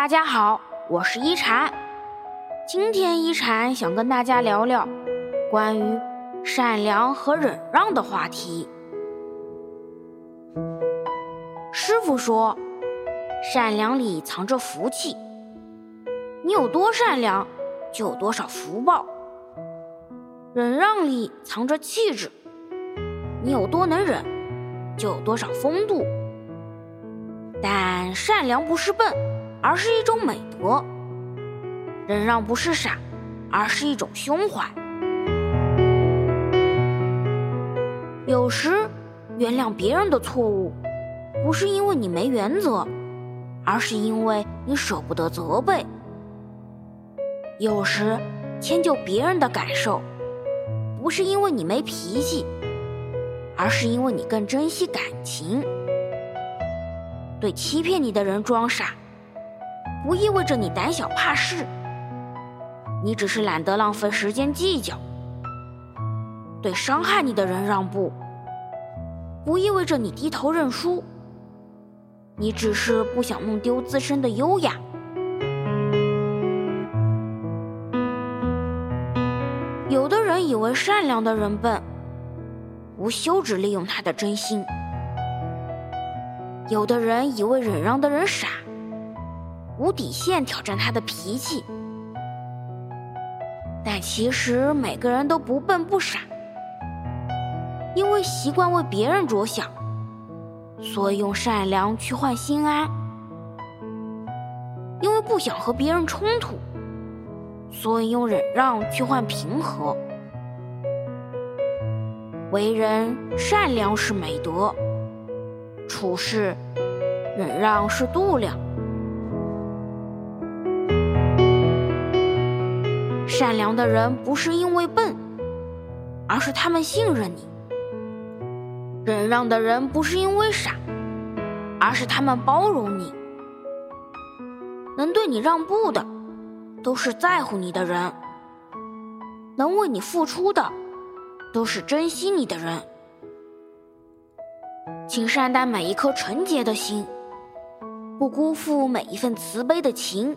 大家好，我是一禅。今天一禅想跟大家聊聊关于善良和忍让的话题。师傅说，善良里藏着福气。你有多善良，就有多少福报。忍让里藏着气质。你有多能忍，就有多少风度。但善良不是笨，而是一种美德；忍让不是傻，而是一种胸怀。有时原谅别人的错误，不是因为你没原则，而是因为你舍不得责备。有时迁就别人的感受，不是因为你没脾气，而是因为你更珍惜感情。对欺骗你的人装傻，不意味着你胆小怕事，你只是懒得浪费时间计较；对伤害你的人让步，不意味着你低头认输，你只是不想弄丢自身的优雅。有的人以为善良的人笨，无休止利用他的真心。有的人以为忍让的人傻，无底线挑战他的脾气，但其实每个人都不笨不傻，因为习惯为别人着想，所以用善良去换心安；因为不想和别人冲突，所以用忍让去换平和。为人善良是美德。处事，忍让是度量。善良的人不是因为笨，而是他们信任你；忍让的人不是因为傻，而是他们包容你。能对你让步的，都是在乎你的人；能为你付出的，都是珍惜你的人。请善待每一颗纯洁的心，不辜负每一份慈悲的情，